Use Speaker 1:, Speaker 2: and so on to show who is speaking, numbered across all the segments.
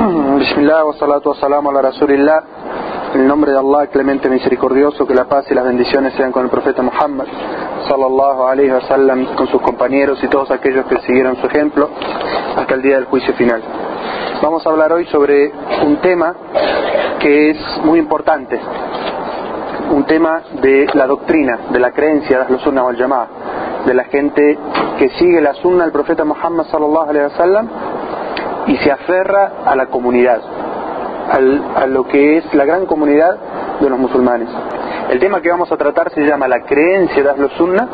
Speaker 1: Bismillah wa salatu wa salam ala Rasulillah. En el nombre de Allah, clemente misericordioso, que la paz y las bendiciones sean con el profeta Muhammad, sallallahu alayhi wa sallam, con sus compañeros y todos aquellos que siguieron su ejemplo hasta el día del juicio final. Vamos a hablar hoy sobre un tema que es muy importante, un tema de la doctrina, de la creencia de los sunnah wal de la gente que sigue la sunna del profeta Muhammad sallallahu alayhi wa sallam y se aferra a la comunidad, a lo que es la gran comunidad de los musulmanes. El tema que vamos a tratar se llama la creencia de los Sunnah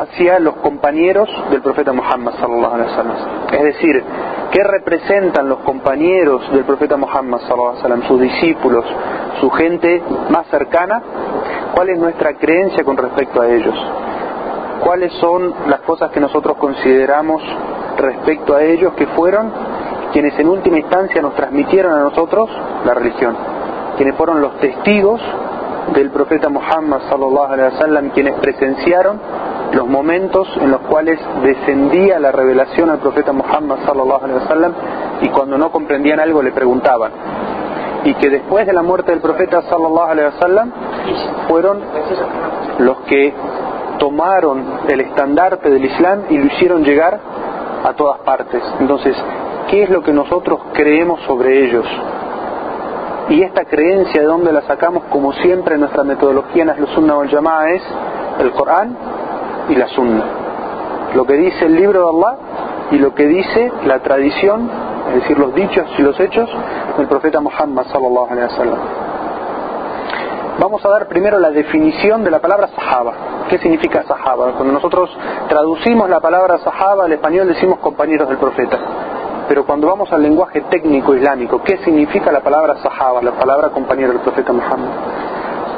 Speaker 1: hacia los compañeros del profeta Muhammad sallallahu alaihi wasallam. Es decir, ¿qué representan los compañeros del profeta Muhammad sallallahu alaihi wasallam, sus discípulos, su gente más cercana? ¿Cuál es nuestra creencia con respecto a ellos? ¿Cuáles son las cosas que nosotros consideramos respecto a ellos que fueron quienes en última instancia nos transmitieron a nosotros la religión, quienes fueron los testigos del profeta Muhammad sallallahu alaihi wasallam, quienes presenciaron los momentos en los cuales descendía la revelación al profeta Muhammad sallallahu alaihi wasallam y cuando no comprendían algo le preguntaban. Y que después de la muerte del profeta sallallahu alaihi wasallam fueron los que tomaron el estandarte del Islam y lo hicieron llegar a todas partes. Entonces, ¿qué es lo que nosotros creemos sobre ellos? Y esta creencia de dónde la sacamos, como siempre nuestra metodología en la Sunnah wal Jamaa es el Corán y la Sunna. Lo que dice el libro de Allah y lo que dice la tradición, es decir, los dichos y los hechos del profeta Muhammad sallallahu alaihi wasallam. Vamos a dar primero la definición de la palabra sahaba. ¿Qué significa sahaba? Cuando nosotros traducimos la palabra sahaba al español decimos compañeros del profeta. Pero cuando vamos al lenguaje técnico islámico, ¿qué significa la palabra sahaba, la palabra compañero del profeta Muhammad?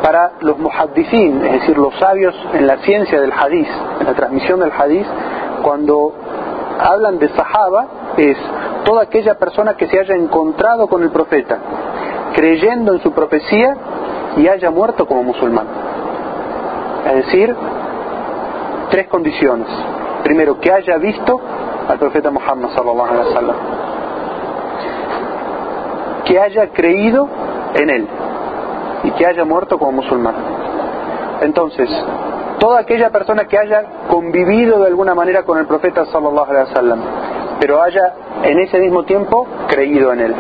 Speaker 1: Para los muhaddicin, es decir, los sabios en la ciencia del hadith, en la transmisión del hadith, cuando hablan de sahaba es toda aquella persona que se haya encontrado con el profeta, creyendo en su profecía y haya muerto como musulmán. Es decir, tres condiciones. Primero, que haya visto al profeta Muhammad sallallahu alaihi wasallam. Que haya creído en él y que haya muerto como musulmán. Entonces, toda aquella persona que haya convivido de alguna manera con el profeta sallallahu alaihi wasallam, pero haya en ese mismo tiempo creído en él.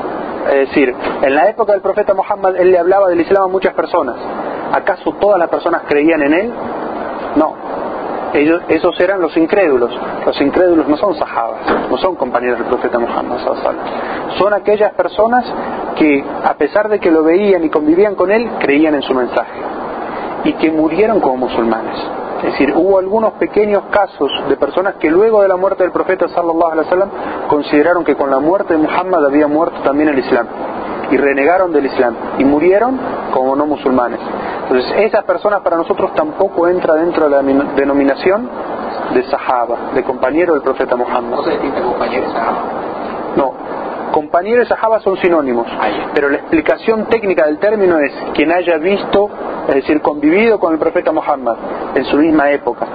Speaker 1: Es decir, en la época del profeta Muhammad él le hablaba del Islam a muchas personas. ¿Acaso todas las personas creían en él? No. Ellos, esos eran los incrédulos. Los incrédulos no son sahabas, no son compañeros del profeta Muhammad. Son aquellas personas que, a pesar de que lo veían y convivían con él, creían en su mensaje. Y que murieron como musulmanes. Es decir, hubo algunos pequeños casos de personas que luego de la muerte del profeta sallallahu alaihi wasallam consideraron que con la muerte de Muhammad había muerto también el Islam y renegaron del Islam y murieron como no musulmanes. Entonces, esas personas para nosotros tampoco entra dentro de la denominación de sahaba, de compañero del profeta Muhammad.
Speaker 2: ¿No se distingue compañero y sahaba?
Speaker 1: No, compañero y sahaba son sinónimos, pero la explicación técnica del término es quien haya visto, es decir, convivido con el profeta Muhammad en su misma época,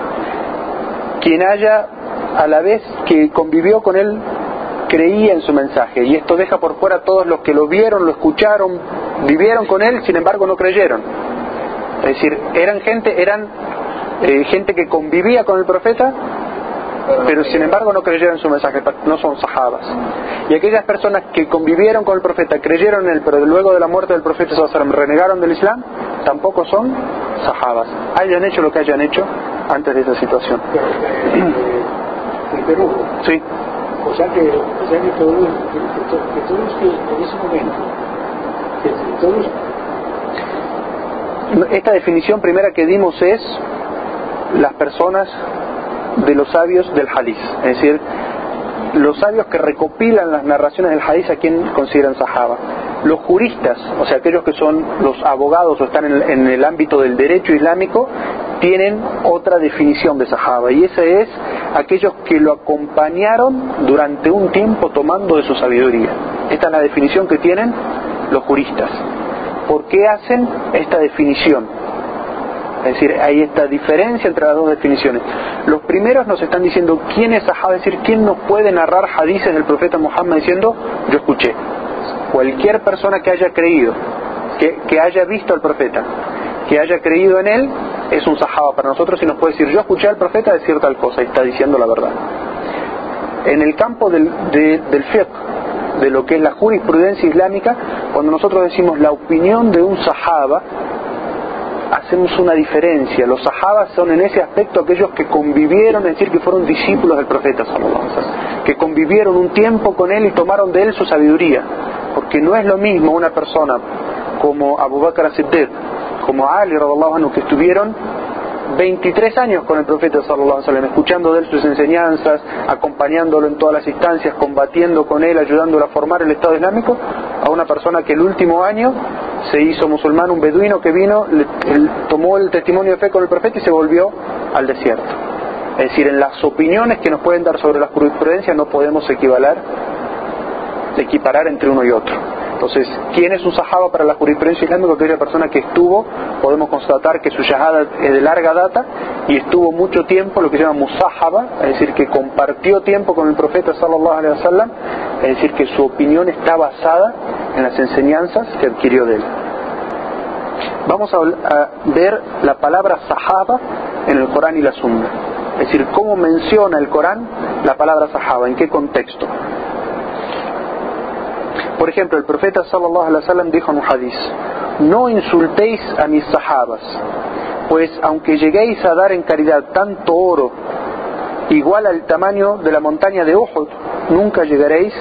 Speaker 1: quien haya a la vez que convivió con él creía en su mensaje y esto deja por fuera a todos los que lo vieron, lo escucharon, vivieron con él, sin embargo no creyeron. Es decir, eran gente, eran eh, gente que convivía con el profeta, pero sin embargo no creyeron en su mensaje, no son sahabas. Y aquellas personas que convivieron con el profeta, creyeron en él, pero luego de la muerte del profeta renegaron del Islam, tampoco son sahabas. Hayan hecho lo que hayan hecho antes de esa situación.
Speaker 3: En Perú.
Speaker 1: Sí.
Speaker 3: O sea que, o sea que todos, que todos que en ese momento, que todos
Speaker 1: esta definición primera que dimos es las personas de los sabios del hadith, es decir, los sabios que recopilan las narraciones del hadith a quien consideran sahaba. Los juristas, o sea, aquellos que son los abogados o están en, en el ámbito del derecho islámico, tienen otra definición de sahaba y esa es aquellos que lo acompañaron durante un tiempo tomando de su sabiduría. Esta es la definición que tienen los juristas. ¿Por qué hacen esta definición? Es decir, hay esta diferencia entre las dos definiciones. Los primeros nos están diciendo quién es sahaba, es decir, quién nos puede narrar hadices del profeta Muhammad diciendo yo escuché. Cualquier persona que haya creído, que, que haya visto al profeta, que haya creído en él, es un sahaba para nosotros y nos puede decir yo escuché al profeta decir tal cosa y está diciendo la verdad. En el campo del, del fiqh, de lo que es la jurisprudencia islámica, cuando nosotros decimos la opinión de un sahaba, hacemos una diferencia. Los sahabas son en ese aspecto aquellos que convivieron, es decir, que fueron discípulos del profeta que convivieron un tiempo con él y tomaron de él su sabiduría. Porque no es lo mismo una persona como Abu Bakr as-Siddiq, como Ali anhu, que estuvieron 23 años con el profeta sallallahu alaihi wasallam, escuchando de él sus enseñanzas, acompañándolo en todas las instancias, combatiendo con él, ayudándolo a formar el Estado Islámico, a una persona que el último año se hizo musulmán, un beduino que vino, tomó el testimonio de fe con el profeta y se volvió al desierto. Es decir, en las opiniones que nos pueden dar sobre la jurisprudencia no podemos equivaler, equiparar entre uno y otro. Entonces, ¿quién es un sahaba para la jurisprudencia islámica? Aquella persona que estuvo, podemos constatar que su yahada es de larga data y estuvo mucho tiempo, lo que se llama musahaba, es decir, que compartió tiempo con el profeta sallallahu alaihi wasallam, es decir, que su opinión está basada en las enseñanzas que adquirió de él. Vamos a, ver la palabra sahaba en el Corán y la Sunna. Es decir, cómo menciona el Corán la palabra sahaba, en qué contexto. Por ejemplo, el profeta sallallahu alaihi wasallam dijo en un hadith, no insultéis a mis sahabas, pues aunque lleguéis a dar en caridad tanto oro igual al tamaño de la montaña de Uhud, nunca llegaréis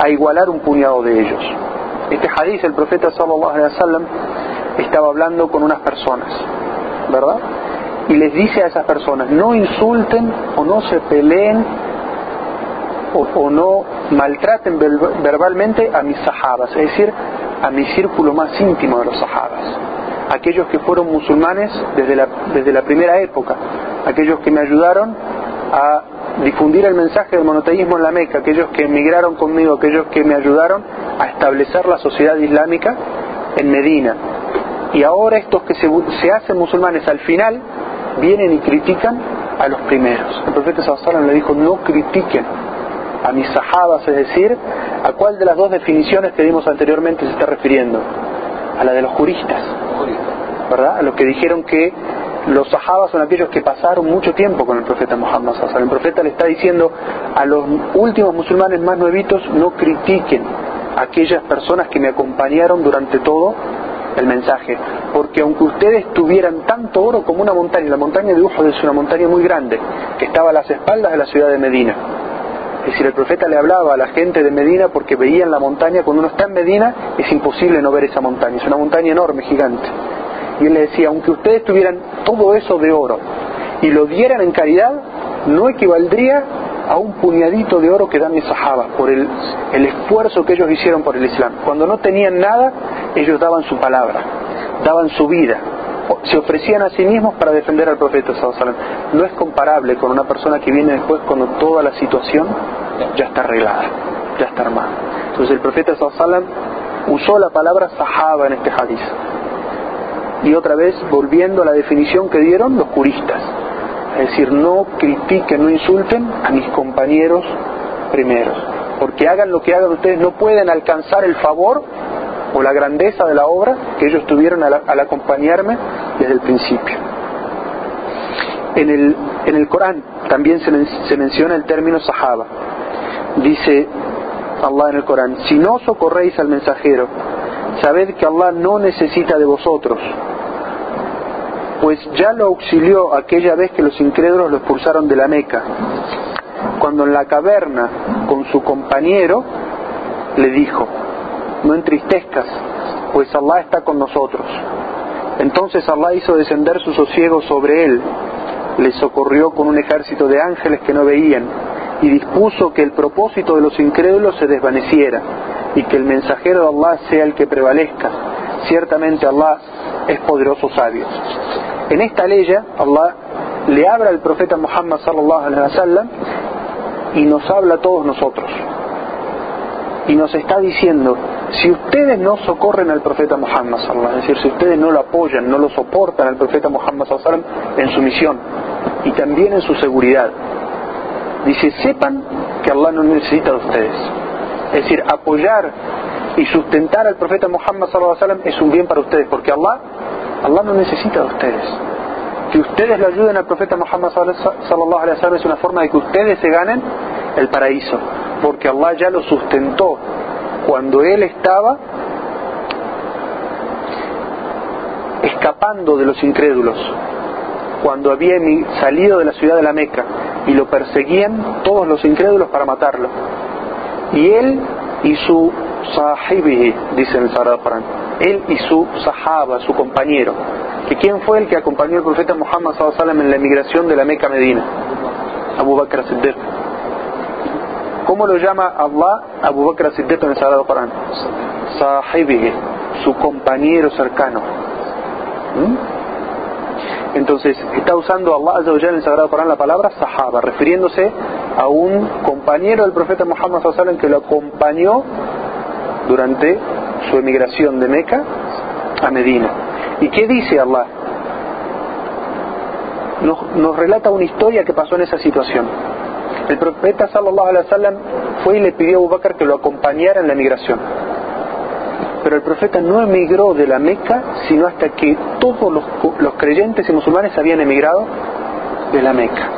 Speaker 1: a igualar un puñado de ellos. Este hadith, el profeta sallallahu alaihi wasallam estaba hablando con unas personas, ¿verdad? Y les dice a esas personas, no insulten o no se peleen o, no maltraten verbalmente a mis sahabas, es decir, a mi círculo más íntimo de los sahabas, aquellos que fueron musulmanes desde la, desde la primera época, aquellos que me ayudaron a difundir el mensaje del monoteísmo en la Meca, aquellos que emigraron conmigo, aquellos que me ayudaron a establecer la sociedad islámica en Medina. Y ahora estos que se, se hacen musulmanes al final vienen y critican a los primeros. El profeta Sallallahu le dijo, no critiquen a mis sahabas, es decir, ¿a cuál de las dos definiciones que dimos anteriormente se está refiriendo? A la de los juristas, ¿verdad? A los que dijeron que los sahabas son aquellos que pasaron mucho tiempo con el profeta Muhammad. El profeta le está diciendo a los últimos musulmanes más nuevitos, no critiquen a aquellas personas que me acompañaron durante todo el mensaje, porque aunque ustedes tuvieran tanto oro como una montaña, la montaña de Uhud es una montaña muy grande, que estaba a las espaldas de la ciudad de Medina, es decir, el profeta le hablaba a la gente de Medina porque veían la montaña, cuando uno está en Medina es imposible no ver esa montaña, es una montaña enorme, gigante. Y él le decía, aunque ustedes tuvieran todo eso de oro y lo dieran en caridad, no equivaldría a un puñadito de oro que dan mis sahabas por el, el esfuerzo que ellos hicieron por el Islam. Cuando no tenían nada, ellos daban su palabra, daban su vida, se ofrecían a sí mismos para defender al profeta no es comparable con una persona que viene después cuando toda la situación ya está arreglada, ya está armada. Entonces el profeta usó la palabra sahaba en este hadith. Y otra vez volviendo a la definición que dieron los juristas. Es decir, no critiquen, no insulten a mis compañeros primeros. Porque hagan lo que hagan ustedes, no pueden alcanzar el favor o la grandeza de la obra que ellos tuvieron al, acompañarme desde el principio. En el, en el Corán también se, se menciona el término sahaba. Dice Allah en el Corán, si no socorréis al mensajero, sabed que Allah no necesita de vosotros, pues ya lo auxilió aquella vez que los incrédulos lo expulsaron de la Meca, cuando en la caverna con su compañero le dijo, no entristezcas, pues Allah está con nosotros. Entonces Allah hizo descender su sosiego sobre él, le socorrió con un ejército de ángeles que no veían, y dispuso que el propósito de los incrédulos se desvaneciera, y que el mensajero de Allah sea el que prevalezca. Ciertamente Allah es poderoso sabio. En esta ley Allah le habla al profeta Muhammad sallallahu alaihi y nos habla a todos nosotros. Y nos está diciendo si ustedes no socorren al profeta Muhammad, es decir, si ustedes no lo apoyan, no lo soportan al profeta Muhammad en su misión y también en su seguridad, dice, sepan que Allah no necesita de ustedes. Es decir, apoyar y sustentar al profeta Muhammad es un bien para ustedes, porque Allah, Allah no necesita de ustedes. Que ustedes le ayuden al profeta Muhammad es una forma de que ustedes se ganen el paraíso, porque Allah ya lo sustentó cuando él estaba escapando de los incrédulos, cuando había salido de la ciudad de la Meca y lo perseguían todos los incrédulos para matarlo. Y él y su sahibi, dice el Sagrado él y su sahaba, su compañero. ¿Que quién fue el que acompañó al profeta Muhammad en la emigración de la Meca a Medina? Abu Bakr Siddiq. ¿Cómo lo llama Allah Abu Bakr Siddiq en el Sagrado Corán? Sahibihi, su compañero cercano. ¿Mm? Entonces, está usando Allah en el Sagrado Corán la palabra Sahaba, refiriéndose a un compañero del profeta Muhammad que lo acompañó durante su emigración de Meca a Medina. ¿Y qué dice Allah? Nos, nos relata una historia que pasó en esa situación. El profeta sallallahu alaihi wasallam fue y le pidió a Abu Bakr que lo acompañara en la migración. Pero el profeta no emigró de la Meca sino hasta que todos los, creyentes y musulmanes habían emigrado de la Meca.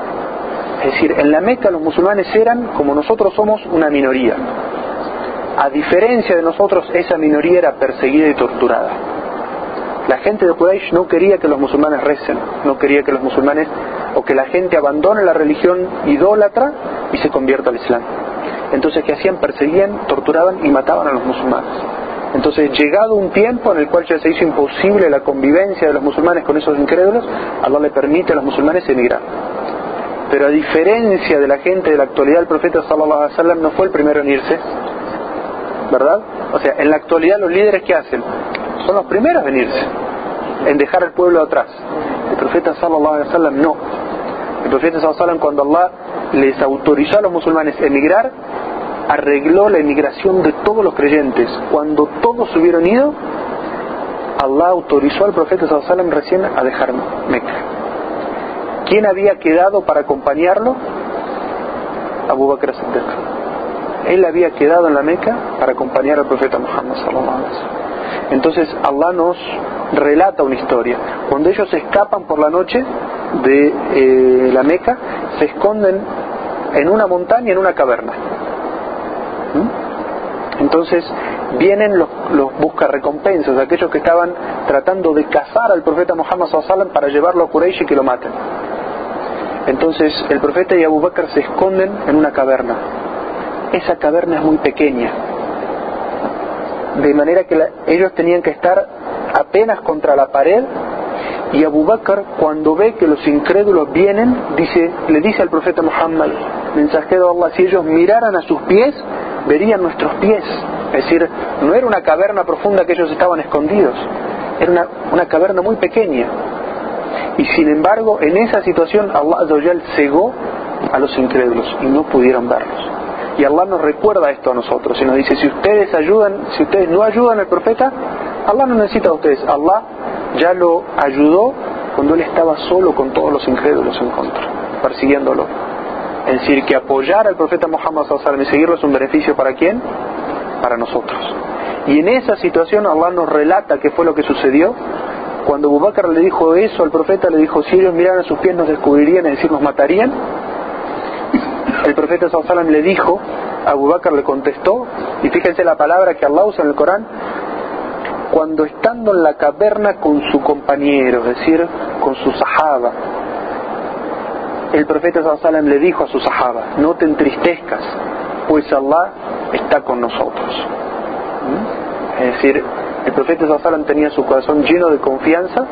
Speaker 1: Es decir, en la Meca los musulmanes eran, como nosotros somos, una minoría. A diferencia de nosotros, esa minoría era perseguida y torturada. La gente de Quraysh no quería que los musulmanes recen, no quería que los musulmanes o que la gente abandone la religión idólatra y se convierta al Islam. Entonces, ¿qué hacían? Perseguían, torturaban y mataban a los musulmanes. Entonces, llegado un tiempo en el cual ya se hizo imposible la convivencia de los musulmanes con esos incrédulos, Allah le permite a los musulmanes emigrar. Pero a diferencia de la gente de la actualidad, el profeta sallallahu alaihi wasallam no fue el primero en irse, ¿verdad? O sea, en la actualidad los líderes que hacen son los primeros en irse, en dejar al pueblo atrás. El profeta sallallahu alaihi wasallam no. El profeta sallallahu cuando Allah les autorizó a los musulmanes a emigrar, arregló la emigración de todos los creyentes. Cuando todos se hubieron ido, Allah autorizó al profeta sallallahu recién a dejar Meca. ¿Quién había quedado para acompañarlo? Abu Bakr Siddiq. Él había quedado en la Meca para acompañar al profeta Muhammad sallallahu Entonces Allah nos relata una historia. Cuando ellos escapan por la noche de eh, la Meca, se esconden en una montaña, en una caverna. ¿Mm? Entonces vienen los, los buscarrecompensas, aquellos que estaban tratando de cazar al profeta Muhammad sallam para llevarlo a Quraysh y que lo maten. Entonces el profeta y Abu Bakr se esconden en una caverna. Esa caverna es muy pequeña, de manera que ellos tenían que estar apenas contra la pared y Abu Bakr cuando ve que los incrédulos vienen dice, le dice al profeta Muhammad mensajero de Allah si ellos miraran a sus pies verían nuestros pies. Es decir no era una caverna profunda que ellos estaban escondidos era una, una caverna muy pequeña. Y sin embargo en esa situación Allah cegó a los incrédulos y no pudieron verlos y Allah nos recuerda esto a nosotros y nos dice, si ustedes ayudan, si ustedes no ayudan al profeta, Allah no necesita a ustedes. Allah ya lo ayudó cuando él estaba solo con todos los incrédulos en contra, persiguiéndolo. Es decir, que apoyar al profeta Muhammad y seguirlo es un beneficio para quién? Para nosotros. Y en esa situación Allah nos relata qué fue lo que sucedió. Cuando Abu le dijo eso al profeta, le dijo, si ellos miraran a sus pies nos descubrirían, es decir, nos matarían el profeta sallam le dijo, Abu Bakr le contestó, y fíjense la palabra que Allah usa en el Corán, cuando estando en la caverna con su compañero, es decir, con su sahaba, el profeta sallam le dijo a su sahaba, no te entristezcas, pues Allah está con nosotros. ¿Mm? Es decir, el profeta sallam tenía su corazón lleno de confianza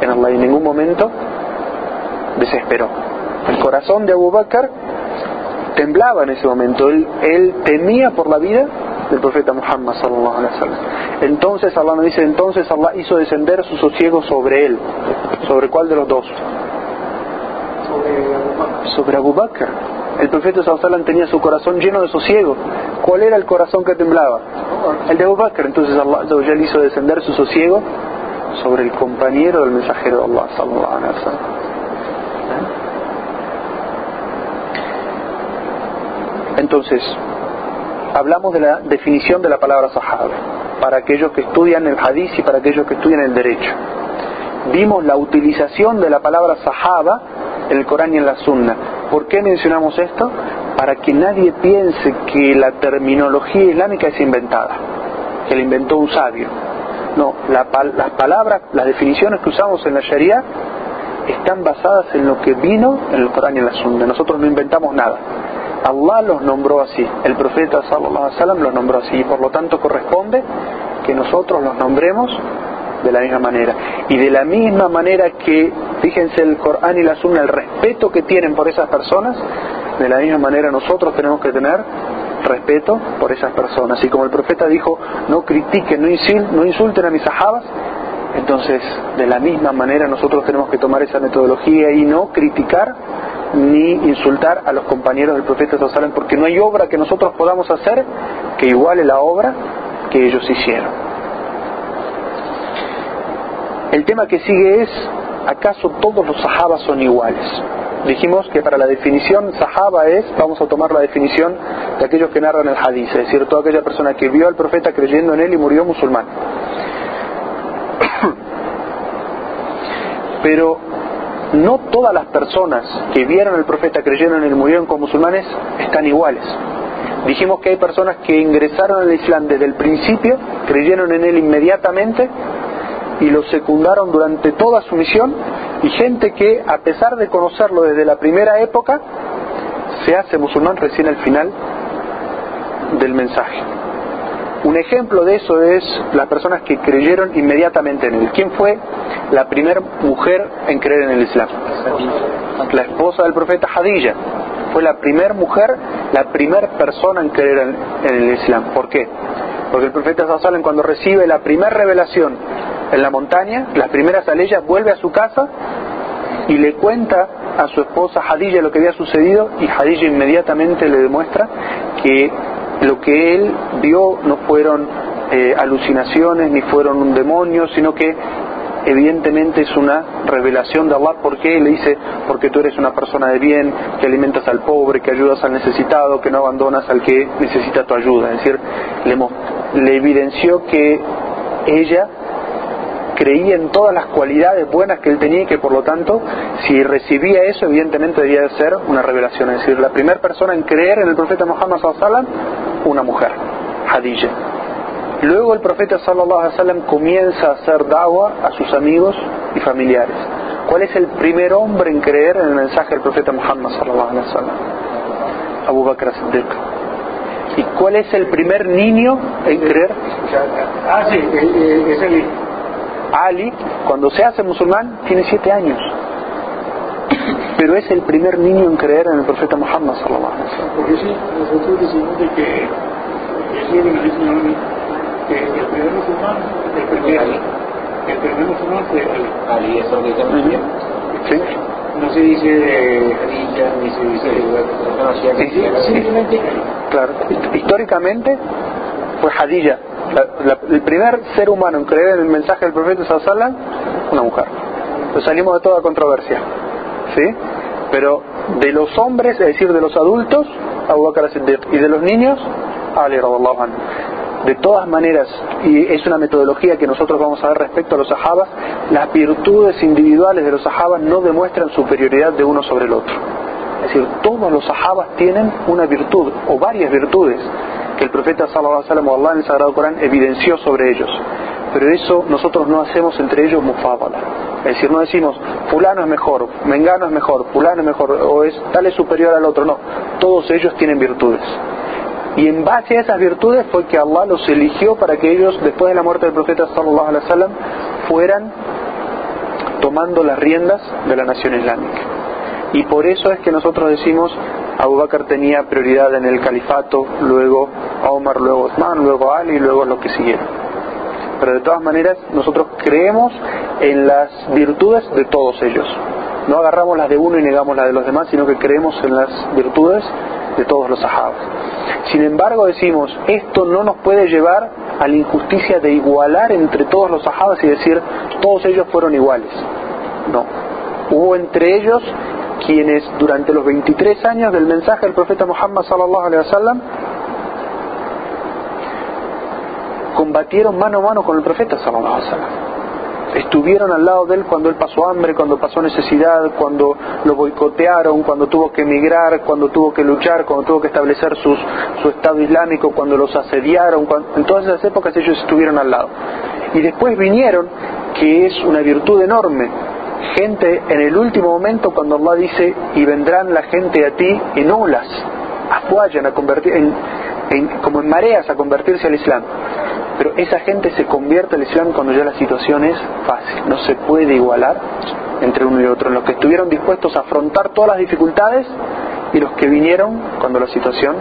Speaker 1: en Allah y en ningún momento desesperó. El corazón de Abu Bakr temblaba en ese momento, él, temía por la vida del profeta Muhammad sallallahu alaihi wasallam. Entonces Allah me dice, entonces Allah hizo descender su sosiego sobre él. ¿Sobre cuál de los dos? Sobre Abu Bakr. El profeta sallallahu tenía su corazón lleno de sosiego. ¿Cuál era el corazón que temblaba? El de Abu Bakr, entonces Allah hizo descender su sosiego sobre el compañero del mensajero de Allah sallallahu alaihi wasallam. Entonces, hablamos de la definición de la palabra sahaba para aquellos que estudian el hadith y para aquellos que estudian el derecho. Vimos la utilización de la palabra sahaba en el Corán y en la Sunna. ¿Por qué mencionamos esto? Para que nadie piense que la terminología islámica es inventada, que la inventó un sabio. No, las palabras, las definiciones que usamos en la Sharia están basadas en lo que vino en el Corán y en la Sunna. Nosotros no inventamos nada. Allah los nombró así, el profeta sallallahu los nombró así y por lo tanto corresponde que nosotros los nombremos de la misma manera. Y de la misma manera que, fíjense el Corán y la Sunna, el respeto que tienen por esas personas, de la misma manera nosotros tenemos que tener respeto por esas personas. Y como el profeta dijo, no critiquen, no insulten a mis sahabas, entonces de la misma manera nosotros tenemos que tomar esa metodología y no criticar ni insultar a los compañeros del profeta Sallallahu porque no hay obra que nosotros podamos hacer que iguale la obra que ellos hicieron. El tema que sigue es, ¿acaso todos los sahabas son iguales? Dijimos que para la definición sahaba es, vamos a tomar la definición de aquellos que narran el hadith, es decir, toda aquella persona que vio al profeta creyendo en él y murió musulmán. Pero no todas las personas que vieron al profeta creyendo en él murieron como musulmanes están iguales. Dijimos que hay personas que ingresaron al Islam desde el principio, creyeron en él inmediatamente y lo secundaron durante toda su misión y gente que a pesar de conocerlo desde la primera época se hace musulmán recién al final del mensaje. Un ejemplo de eso es las personas que creyeron inmediatamente en él. ¿Quién fue la primera mujer en creer en el Islam? La esposa del profeta Hadilla. Fue la primera mujer, la primera persona en creer en, el Islam. ¿Por qué? Porque el profeta Sallallahu cuando recibe la primera revelación en la montaña, las primeras aleyas, vuelve a su casa y le cuenta a su esposa Hadilla lo que había sucedido y Hadilla inmediatamente le demuestra que lo que él vio no fueron eh, alucinaciones ni fueron un demonio, sino que evidentemente es una revelación de Allah. Porque le dice porque tú eres una persona de bien que alimentas al pobre que ayudas al necesitado que no abandonas al que necesita tu ayuda. Es decir le, le evidenció que ella creía en todas las cualidades buenas que él tenía y que por lo tanto, si recibía eso, evidentemente debía de ser una revelación. Es decir, la primera persona en creer en el profeta Muhammad sallallahu una mujer, Hadija. Luego el profeta sallallahu alaihi wasallam comienza a hacer dawa a sus amigos y familiares. ¿Cuál es el primer hombre en creer en el mensaje del profeta Muhammad sallallahu alaihi wasallam? Abu Bakr Siddiq. ¿Y cuál es el primer niño en creer?
Speaker 3: Ah, sí, es el
Speaker 1: Ali, cuando se hace musulmán, tiene siete años. Pero es el primer niño en creer en el profeta Muhammad sallallahu alaihi wasallam.
Speaker 3: Porque sí, nosotros decimos de que que el primer musulmán, el primer, el primer musulmán fue Ali. Ali es lo que
Speaker 1: Sí.
Speaker 3: No se dice de Khadija, ni se dice de simplemente
Speaker 1: Claro, históricamente fue Hadija el primer ser humano en creer en el mensaje del profeta Sallallahu una mujer. Entonces salimos de toda controversia. ¿Sí? Pero de los hombres, es decir, de los adultos, Abu Bakr y de los niños, Ali. De todas maneras, y es una metodología que nosotros vamos a ver respecto a los sahabas, las virtudes individuales de los sahabas no demuestran superioridad de uno sobre el otro. Es decir, todos los sahabas tienen una virtud o varias virtudes que el profeta sallallahu alaihi o Allah en el Sagrado Corán evidenció sobre ellos. Pero eso nosotros no hacemos entre ellos mufábala. Es decir, no decimos fulano es mejor, mengano es mejor, fulano es mejor, o es tal es superior al otro. No, todos ellos tienen virtudes. Y en base a esas virtudes fue que Allah los eligió para que ellos, después de la muerte del profeta sallallahu alaihi wasallam, fueran tomando las riendas de la nación islámica. Y por eso es que nosotros decimos Abu Bakr tenía prioridad en el califato, luego Omar, luego Osman, luego Ali luego lo que siguieron. Pero de todas maneras, nosotros creemos en las virtudes de todos ellos. No agarramos las de uno y negamos las de los demás, sino que creemos en las virtudes de todos los sahabas. Sin embargo decimos, esto no nos puede llevar a la injusticia de igualar entre todos los sahabas y decir, todos ellos fueron iguales. No. Hubo entre ellos quienes durante los 23 años del mensaje del profeta Muhammad sallallahu alaihi wasallam combatieron mano a mano con el profeta sallallahu alaihi estuvieron al lado de él cuando él pasó hambre, cuando pasó necesidad, cuando lo boicotearon, cuando tuvo que emigrar, cuando tuvo que luchar, cuando tuvo que establecer su Estado Islámico, cuando los asediaron, en todas esas épocas ellos estuvieron al lado. Y después vinieron, que es una virtud enorme, gente en el último momento cuando Allah dice, y vendrán la gente a ti en olas, afuayan a convertir, como en mareas a convertirse al Islam. Pero esa gente se convierte al Islam cuando ya la situación es fácil. No se puede igualar entre uno y otro. En los que estuvieron dispuestos a afrontar todas las dificultades y los que vinieron cuando la situación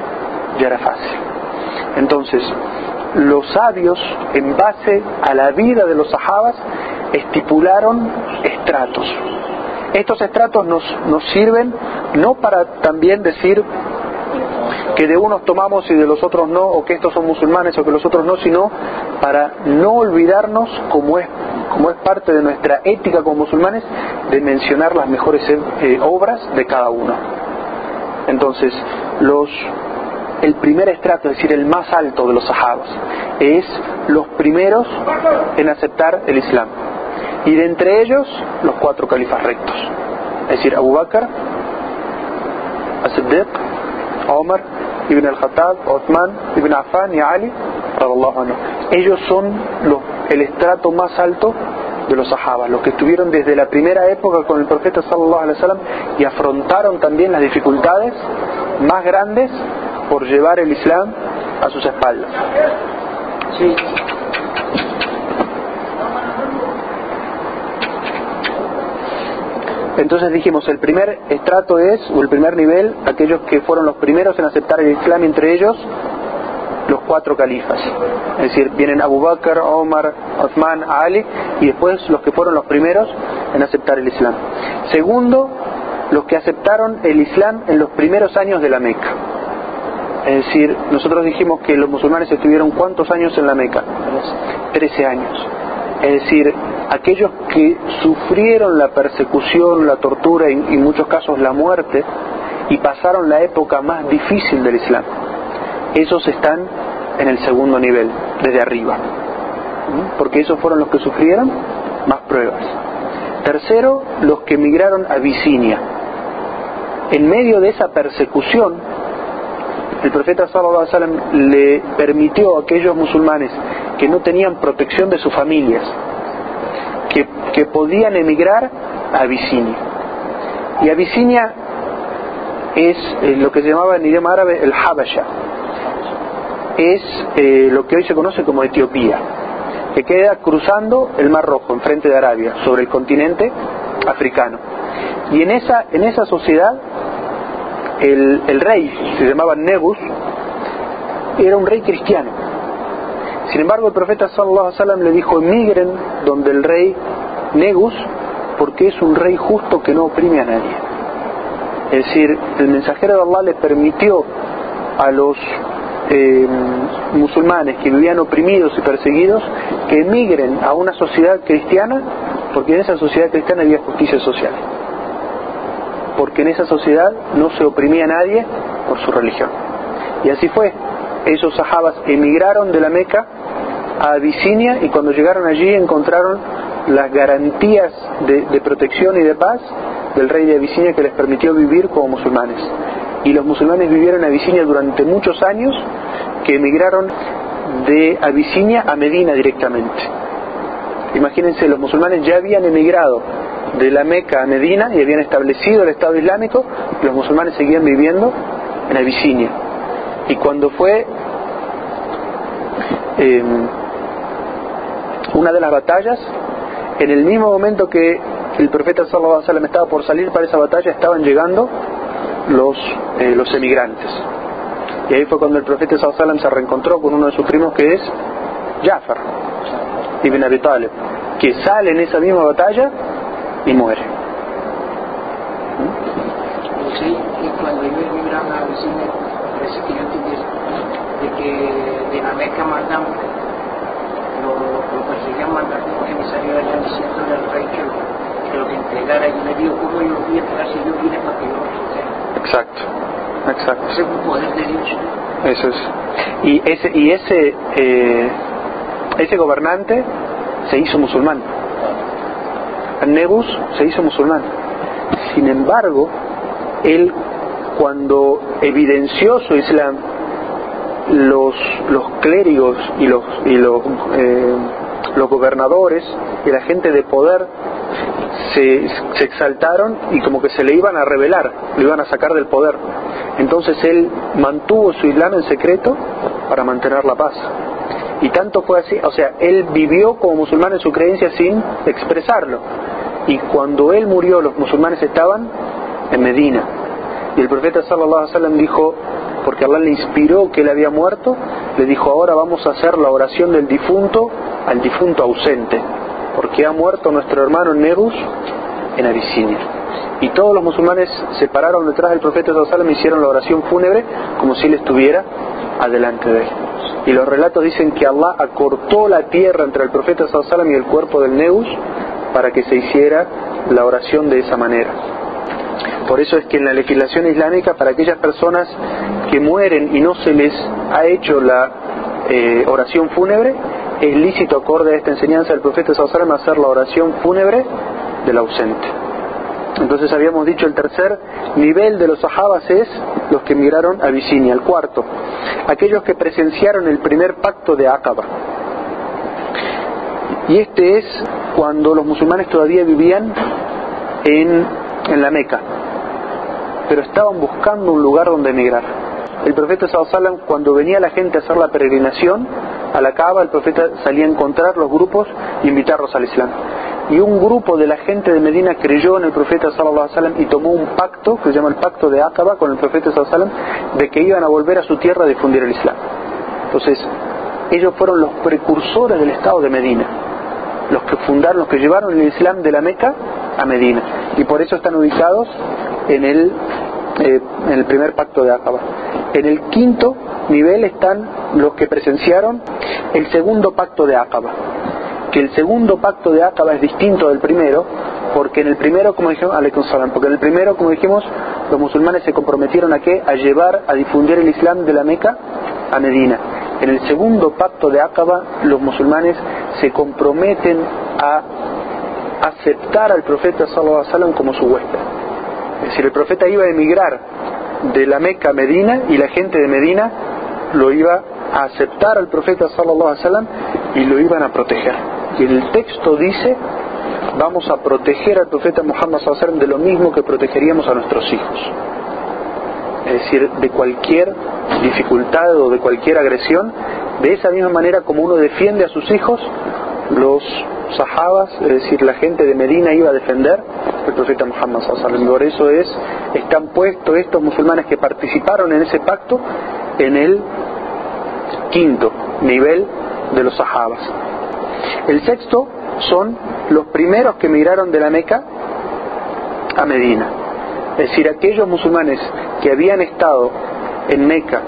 Speaker 1: ya era fácil. Entonces, los sabios, en base a la vida de los sahabas, estipularon estratos. Estos estratos nos, nos sirven no para también decir que de unos tomamos y de los otros no, o que estos son musulmanes o que los otros no, sino para no olvidarnos, como es, como es parte de nuestra ética como musulmanes, de mencionar las mejores eh, obras de cada uno. Entonces, los, el primer estrato, es decir, el más alto de los sahabas, es los primeros en aceptar el Islam. Y de entre ellos, los cuatro califas rectos. Es decir, Abu Bakr, As-Siddiq, Omar, Ibn al-Khattab, Osman, Ibn Affan y Ali, ellos son los, el estrato más alto de los sahabas, los que estuvieron desde la primera época con el profeta sallallahu alaihi wasallam y afrontaron también las dificultades más grandes por llevar el Islam a sus espaldas. Sí. Entonces dijimos, el primer estrato es, o el primer nivel, aquellos que fueron los primeros en aceptar el Islam, entre ellos los cuatro califas. Es decir, vienen Abu Bakr, Omar, Osman, Ali, y después los que fueron los primeros en aceptar el Islam. Segundo, los que aceptaron el Islam en los primeros años de la Meca. Es decir, nosotros dijimos que los musulmanes estuvieron cuántos años en la Meca? Trece años. Es decir, aquellos que sufrieron la persecución, la tortura y en muchos casos la muerte y pasaron la época más difícil del Islam. Esos están en el segundo nivel, desde arriba. Porque esos fueron los que sufrieron más pruebas. Tercero, los que emigraron a Abisinia. En medio de esa persecución, el profeta sallallahu alaihi wasallam le permitió a aquellos musulmanes que no tenían protección de sus familias, que, podían emigrar a Abisinia. Y Abisinia es eh, lo que se llamaba en idioma árabe el Habasha. Es eh, lo que hoy se conoce como Etiopía, que queda cruzando el Mar Rojo, enfrente de Arabia, sobre el continente africano. Y en esa, en esa sociedad, el, el rey, se llamaba Negus, era un rey cristiano sin embargo, el profeta sallallahu le dijo, emigren donde el rey Negus, porque es un rey justo que no oprime a nadie. Es decir, el mensajero de Allah le permitió a los eh, musulmanes que vivían oprimidos y perseguidos que emigren a una sociedad cristiana, porque en esa sociedad cristiana había justicia social. Porque en esa sociedad no se oprimía a nadie por su religión. Y así fue. Esos sahabas emigraron de la Meca a Abisinia y cuando llegaron allí encontraron las garantías de, protección y de paz del rey de Abisinia que les permitió vivir como musulmanes. Y los musulmanes vivieron en Abisinia durante muchos años que emigraron de Abisinia a Medina directamente. Imagínense, los musulmanes ya habían emigrado de la Meca a Medina y habían establecido el Estado Islámico, los musulmanes seguían viviendo en Abisinia. Y cuando fue eh, una de las batallas, en el mismo momento que el profeta sallallahu alaihi wasallam estaba por salir para esa batalla, estaban llegando los, eh, los emigrantes. Y ahí fue cuando el profeta sallallahu alaihi se reencontró con uno de sus primos que es Jafar, ibn Abi Talib, que sale en esa misma batalla y muere.
Speaker 3: Sí, y cuando ellos emigraron a Abisinia, parece que yo que de la Meca mandan, lo, perseguían mandando un emisario allá diciéndole al rey que lo, que lo entregara y le dijo, ¿cómo yo voy a entregar si yo vine para que yo lo?
Speaker 1: Exacto, exacto.
Speaker 3: Ese es un poder de Dios.
Speaker 1: Eso es. Y ese, y ese, eh, ese gobernante se hizo musulmán. Nebus se hizo musulmán. Sin embargo, él cuando evidenció su Islam, los, los clérigos y los, y los, eh, los gobernadores y la gente de poder se, exaltaron y como que se le iban a rebelar, lo iban a sacar del poder. Entonces él mantuvo su Islam en secreto para mantener la paz. Y tanto fue así, o sea, él vivió como musulmán en su creencia sin expresarlo. Y cuando él murió, los musulmanes estaban en Medina. Y el profeta sallallahu alaihi wasallam dijo, porque Allah le inspiró que él había muerto, le dijo, ahora vamos a hacer la oración del difunto al difunto ausente, porque ha muerto nuestro hermano Nebus en Abisinia. Y todos los musulmanes se pararon detrás del profeta sallallahu y hicieron la oración fúnebre como si él estuviera adelante de él. Y los relatos dicen que Allah acortó la tierra entre el profeta sallallahu y el cuerpo del Nebus para que se hiciera la oración de esa manera. Por eso es que en la legislación islámica, para aquellas personas que mueren y no se les ha hecho la eh, oración fúnebre, es lícito, acorde a esta enseñanza del profeta Sallallahu hacer la oración fúnebre del ausente. Entonces habíamos dicho el tercer nivel de los sahabas es los que emigraron a Abisinia. El cuarto, aquellos que presenciaron el primer pacto de Aqaba. Y este es cuando los musulmanes todavía vivían en, en la Meca, pero estaban buscando un lugar donde emigrar. El profeta Sallallahu cuando venía la gente a hacer la peregrinación a la el profeta salía a encontrar los grupos e invitarlos al Islam. Y un grupo de la gente de Medina creyó en el profeta Sallallahu Alaihi y tomó un pacto, que se llama el pacto de Aqaba, con el profeta Sallallahu de que iban a volver a su tierra a difundir el Islam. Entonces, ellos fueron los precursores del Estado de Medina los que fundaron, los que llevaron el Islam de la Meca a Medina. Y por eso están ubicados en el, eh, en el primer pacto de Aqaba. En el quinto nivel están los que presenciaron el segundo pacto de Aqaba. Que el segundo pacto de Aqaba es distinto del primero, porque en el primero, como dijimos, porque en el primero, como dijimos, los musulmanes se comprometieron a qué? A llevar, a difundir el Islam de la Meca a Medina. En el segundo pacto de Aqaba, los musulmanes se comprometen a aceptar al profeta sallallahu alaihi como su huésped. Es decir, el profeta iba a emigrar de la Meca a Medina y la gente de Medina lo iba a aceptar al profeta sallallahu alaihi y lo iban a proteger. Y el texto dice, vamos a proteger al profeta Muhammad sallallahu de lo mismo que protegeríamos a nuestros hijos es decir, de cualquier dificultad o de cualquier agresión, de esa misma manera como uno defiende a sus hijos, los sahabas, es decir, la gente de Medina iba a defender al profeta Muhammad sallallahu Por eso es, están puestos estos musulmanes que participaron en ese pacto en el quinto nivel de los sahabas. El sexto son los primeros que emigraron de la Meca a Medina. Es decir, aquellos musulmanes que habían estado en Meca,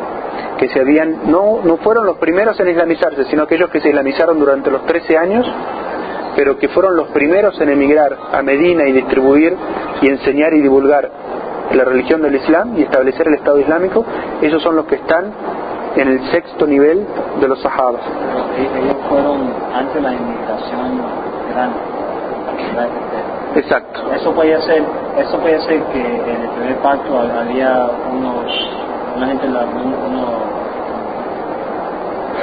Speaker 1: que se habían, no, no fueron los primeros en islamizarse, sino aquellos que se islamizaron durante los 13 años, pero que fueron los primeros en emigrar a Medina y distribuir y enseñar y divulgar la religión del Islam y establecer el Estado Islámico, esos son los que están en el sexto nivel de los sahabas.
Speaker 3: Ellos fueron antes de la inmigración grande.
Speaker 1: Exacto.
Speaker 3: Eso puede ser, eso puede ser que en el primer pacto había unos, una gente la, uno,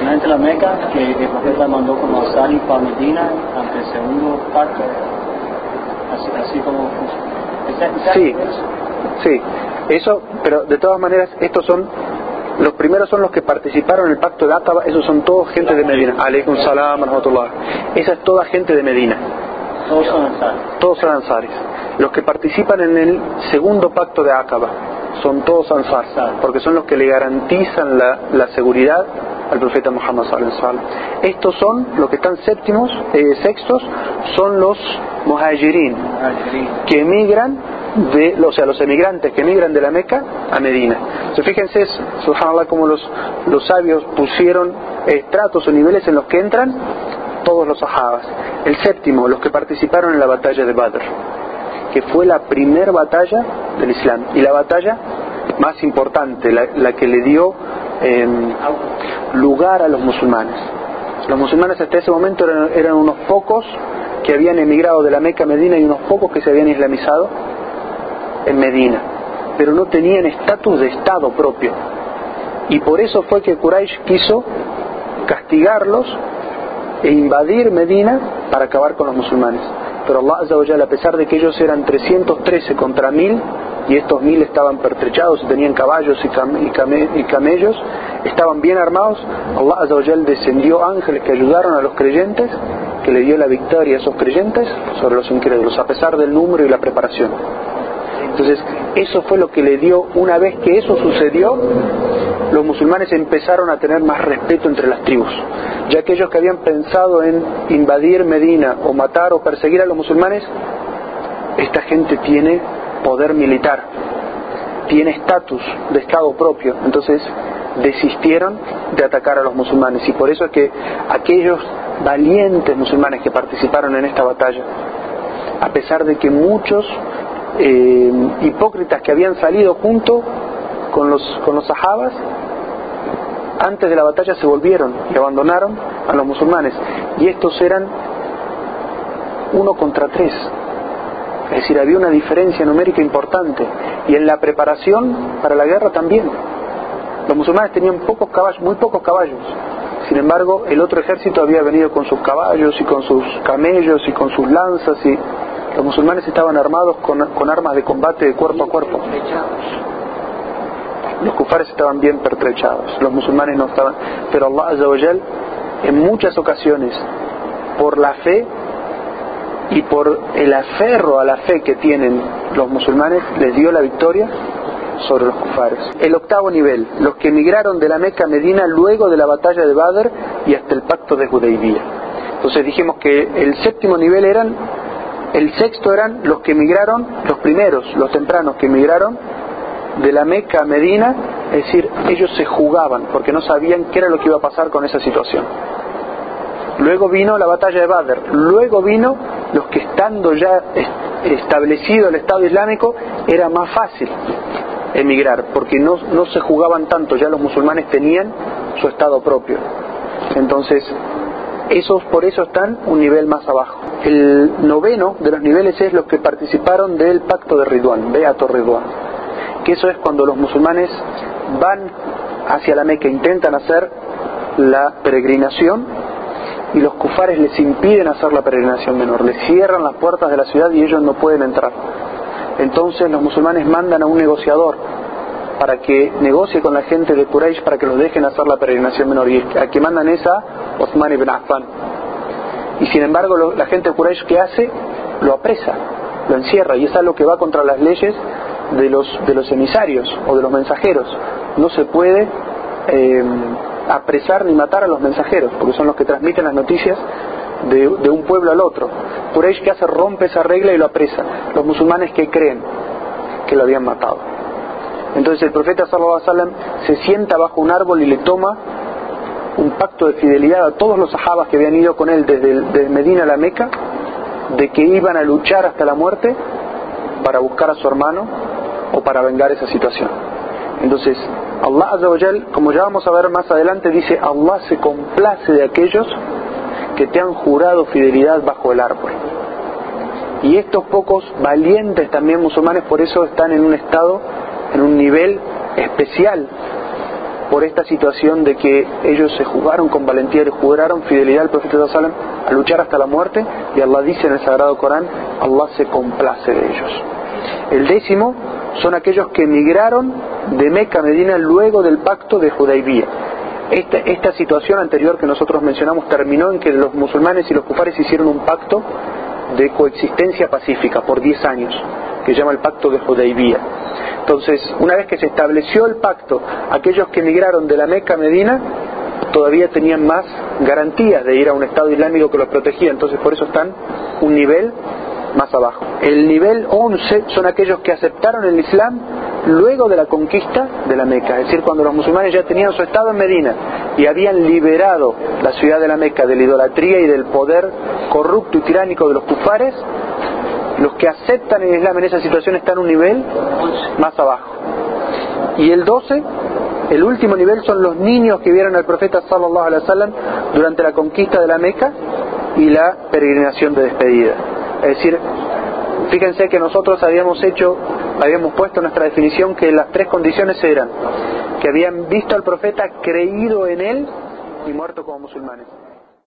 Speaker 3: una gente de la Meca que el profeta mandó como a salir para Medina ante el segundo pacto, así, así como
Speaker 1: Sí, sí, eso, pero de todas maneras estos son los primeros son los que participaron en el pacto de Ataba, esos son todos gente de Medina. Aleikum salam, Esa es toda gente de Medina.
Speaker 3: Todos son ansares.
Speaker 1: Todos son ansares. Los que participan en el segundo pacto de Aqaba son todos ansares, porque son los que le garantizan la, la seguridad al profeta Muhammad sallallahu Estos son los que están séptimos, eh, sextos, son los muhajirin, que emigran de, o sea, los emigrantes que emigran de la Meca a Medina. Entonces, fíjense, subhanallah, como los, los sabios pusieron estratos o niveles en los que entran todos los sahabas. El séptimo, los que participaron en la batalla de Badr, que fue la primera batalla del Islam y la batalla más importante, la, que le dio em, lugar a los musulmanes. Los musulmanes hasta ese momento eran, eran unos pocos que habían emigrado de la Meca a Medina y unos pocos que se habían islamizado en Medina, pero no tenían estatus de Estado propio. Y por eso fue que Quraysh quiso castigarlos e invadir Medina para acabar con los musulmanes. Pero Allah a pesar de que ellos eran 313 contra 1000 y estos mil estaban pertrechados, tenían caballos y, camellos, estaban bien armados, Allah descendió ángeles que ayudaron a los creyentes, que le dio la victoria a esos creyentes sobre los incrédulos, a pesar del número y la preparación. Entonces, eso fue lo que le dio, una vez que eso sucedió, los musulmanes empezaron a tener más respeto entre las tribus, ya que aquellos que habían pensado en invadir Medina o matar o perseguir a los musulmanes, esta gente tiene poder militar, tiene estatus de Estado propio, entonces desistieron de atacar a los musulmanes y por eso es que aquellos valientes musulmanes que participaron en esta batalla, a pesar de que muchos eh, hipócritas que habían salido junto con los, con los sahabas, antes de la batalla se volvieron y abandonaron a los musulmanes. Y estos eran uno contra tres. Es decir, había una diferencia numérica importante. Y en la preparación para la guerra también. Los musulmanes tenían pocos caballos, muy pocos caballos. Sin embargo, el otro ejército había venido con sus caballos y con sus camellos y con sus lanzas y los musulmanes estaban armados con, armas de combate de cuerpo a cuerpo. Los kufares estaban bien pertrechados, los musulmanes no estaban. Pero Allah en muchas ocasiones, por la fe y por el aferro a la fe que tienen los musulmanes, les dio la victoria sobre los kufares. El octavo nivel, los que emigraron de la Meca a Medina luego de la batalla de Badr y hasta el pacto de Hudaybiyah. Entonces dijimos que el séptimo nivel eran el sexto eran los que emigraron, los primeros, los tempranos que emigraron de la Meca a Medina, es decir, ellos se jugaban porque no sabían qué era lo que iba a pasar con esa situación. Luego vino la batalla de Badr, luego vino los que estando ya establecido el Estado Islámico era más fácil emigrar porque no, no se jugaban tanto, ya los musulmanes tenían su Estado propio. Entonces, esos por eso están un nivel más abajo. El noveno de los niveles es los que participaron del pacto de Ridwan, Beato Ridwan, que eso es cuando los musulmanes van hacia la Meca, intentan hacer la peregrinación y los kufares les impiden hacer la peregrinación menor, les cierran las puertas de la ciudad y ellos no pueden entrar. Entonces los musulmanes mandan a un negociador para que negocie con la gente de Quraysh para que los dejen hacer la peregrinación menor. Y a que mandan es a Osman ibn Affan. Y sin embargo, la gente de Quraysh que hace, lo apresa, lo encierra. Y es algo que va contra las leyes de los, de los emisarios o de los mensajeros. No se puede eh, apresar ni matar a los mensajeros, porque son los que transmiten las noticias de, un pueblo al otro. Quraysh que hace rompe esa regla y lo apresa. Los musulmanes que creen que lo habían matado. Entonces el profeta sallallahu alaihi se sienta bajo un árbol y le toma un pacto de fidelidad a todos los sahabas que habían ido con él desde, Medina a la Meca, de que iban a luchar hasta la muerte para buscar a su hermano o para vengar esa situación. Entonces, Allah Azza como ya vamos a ver más adelante, dice, Allah se complace de aquellos que te han jurado fidelidad bajo el árbol. Y estos pocos valientes también musulmanes por eso están en un estado en un nivel especial por esta situación de que ellos se jugaron con valentía y juraron fidelidad al profeta Sallam a luchar hasta la muerte y Allah dice en el Sagrado Corán, Allah se complace de ellos. El décimo son aquellos que emigraron de Meca a Medina luego del pacto de Hudaybiyah. Esta, esta situación anterior que nosotros mencionamos terminó en que los musulmanes y los kufares hicieron un pacto de coexistencia pacífica por 10 años, que se llama el pacto de Hudaybiyah. Entonces, una vez que se estableció el pacto, aquellos que emigraron de la Meca a Medina todavía tenían más garantías de ir a un Estado islámico que los protegía, entonces por eso están un nivel más abajo. El nivel 11 son aquellos que aceptaron el Islam luego de la conquista de la Meca, es decir, cuando los musulmanes ya tenían su estado en Medina y habían liberado la ciudad de la Meca de la idolatría y del poder corrupto y tiránico de los kufares, los que aceptan el Islam en esa situación están un nivel más abajo. Y el 12, el último nivel son los niños que vieron al profeta sallallahu alaihi wasallam durante la conquista de la Meca y la peregrinación de despedida. Es decir, fíjense que nosotros habíamos hecho, habíamos puesto nuestra definición que las tres condiciones eran que habían visto al profeta, creído en él y muerto como musulmanes.